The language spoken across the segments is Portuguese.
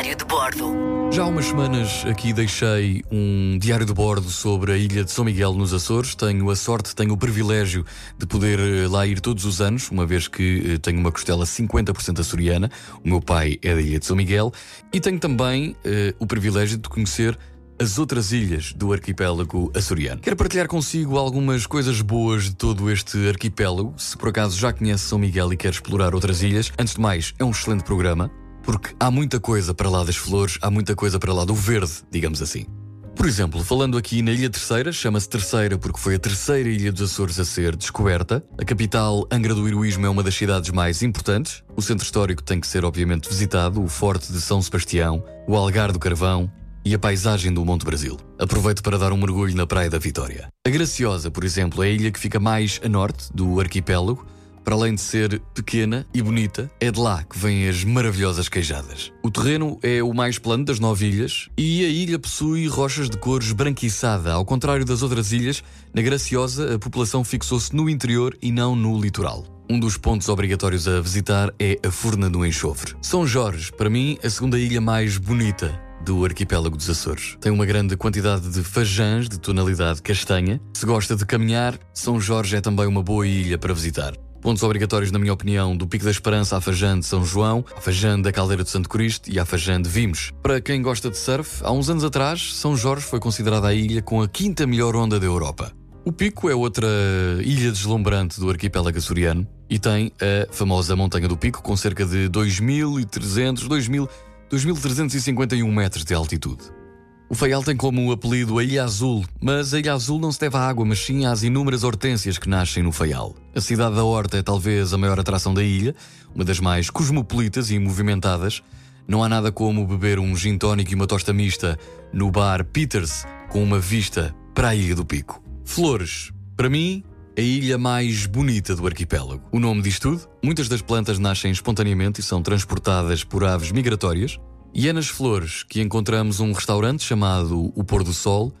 Diário de Bordo. Já há umas semanas aqui deixei um diário de bordo sobre a ilha de São Miguel nos Açores. Tenho a sorte, tenho o privilégio de poder eh, lá ir todos os anos, uma vez que eh, tenho uma costela 50% açoriana. O meu pai é da ilha de São Miguel. E tenho também eh, o privilégio de conhecer as outras ilhas do arquipélago açoriano. Quero partilhar consigo algumas coisas boas de todo este arquipélago. Se por acaso já conhece São Miguel e quer explorar outras ilhas, antes de mais, é um excelente programa porque há muita coisa para lá das flores, há muita coisa para lá do verde, digamos assim. Por exemplo, falando aqui na Ilha Terceira, chama-se Terceira porque foi a terceira ilha dos Açores a ser descoberta. A capital, Angra do Heroísmo, é uma das cidades mais importantes. O centro histórico tem que ser, obviamente, visitado, o Forte de São Sebastião, o Algar do Carvão e a paisagem do Monte Brasil. Aproveito para dar um mergulho na Praia da Vitória. A Graciosa, por exemplo, é a ilha que fica mais a norte do arquipélago para além de ser pequena e bonita, é de lá que vêm as maravilhosas queijadas. O terreno é o mais plano das nove ilhas e a ilha possui rochas de cor esbranquiçada. Ao contrário das outras ilhas, na Graciosa a população fixou-se no interior e não no litoral. Um dos pontos obrigatórios a visitar é a Furna do Enxofre. São Jorge, para mim, a segunda ilha mais bonita do arquipélago dos Açores. Tem uma grande quantidade de fajãs de tonalidade castanha. Se gosta de caminhar, São Jorge é também uma boa ilha para visitar. Pontos obrigatórios, na minha opinião, do Pico da Esperança à Fajã de São João, à Fajã da Caldeira de Santo Cristo e à Fajã de Vimos. Para quem gosta de surf, há uns anos atrás, São Jorge foi considerada a ilha com a quinta melhor onda da Europa. O Pico é outra ilha deslumbrante do arquipélago açoriano e tem a famosa Montanha do Pico, com cerca de 2.300, 2.351 metros de altitude. O Faial tem como apelido a Ilha Azul, mas a Ilha Azul não se deve à água, mas sim às inúmeras hortênsias que nascem no Faial. A cidade da Horta é talvez a maior atração da ilha, uma das mais cosmopolitas e movimentadas. Não há nada como beber um gin tónico e uma tosta mista no bar Peters com uma vista para a Ilha do Pico. Flores, para mim, a ilha mais bonita do arquipélago. O nome diz tudo. Muitas das plantas nascem espontaneamente e são transportadas por aves migratórias. E é nas Flores que encontramos um restaurante chamado O Pôr do Sol,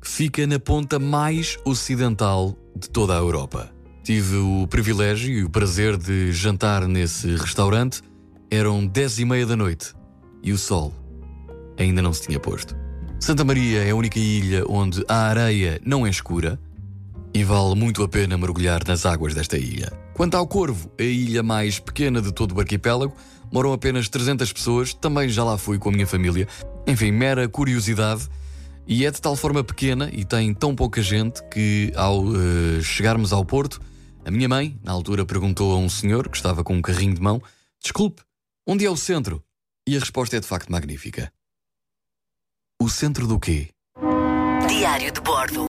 que fica na ponta mais ocidental de toda a Europa. Tive o privilégio e o prazer de jantar nesse restaurante. Eram dez e meia da noite e o sol ainda não se tinha posto. Santa Maria é a única ilha onde a areia não é escura e vale muito a pena mergulhar nas águas desta ilha. Quanto ao Corvo, a ilha mais pequena de todo o arquipélago, moram apenas 300 pessoas, também já lá fui com a minha família. Enfim, mera curiosidade. E é de tal forma pequena e tem tão pouca gente que, ao uh, chegarmos ao Porto, a minha mãe, na altura, perguntou a um senhor que estava com um carrinho de mão: Desculpe, onde é o centro? E a resposta é de facto magnífica. O centro do quê? Diário de Bordo.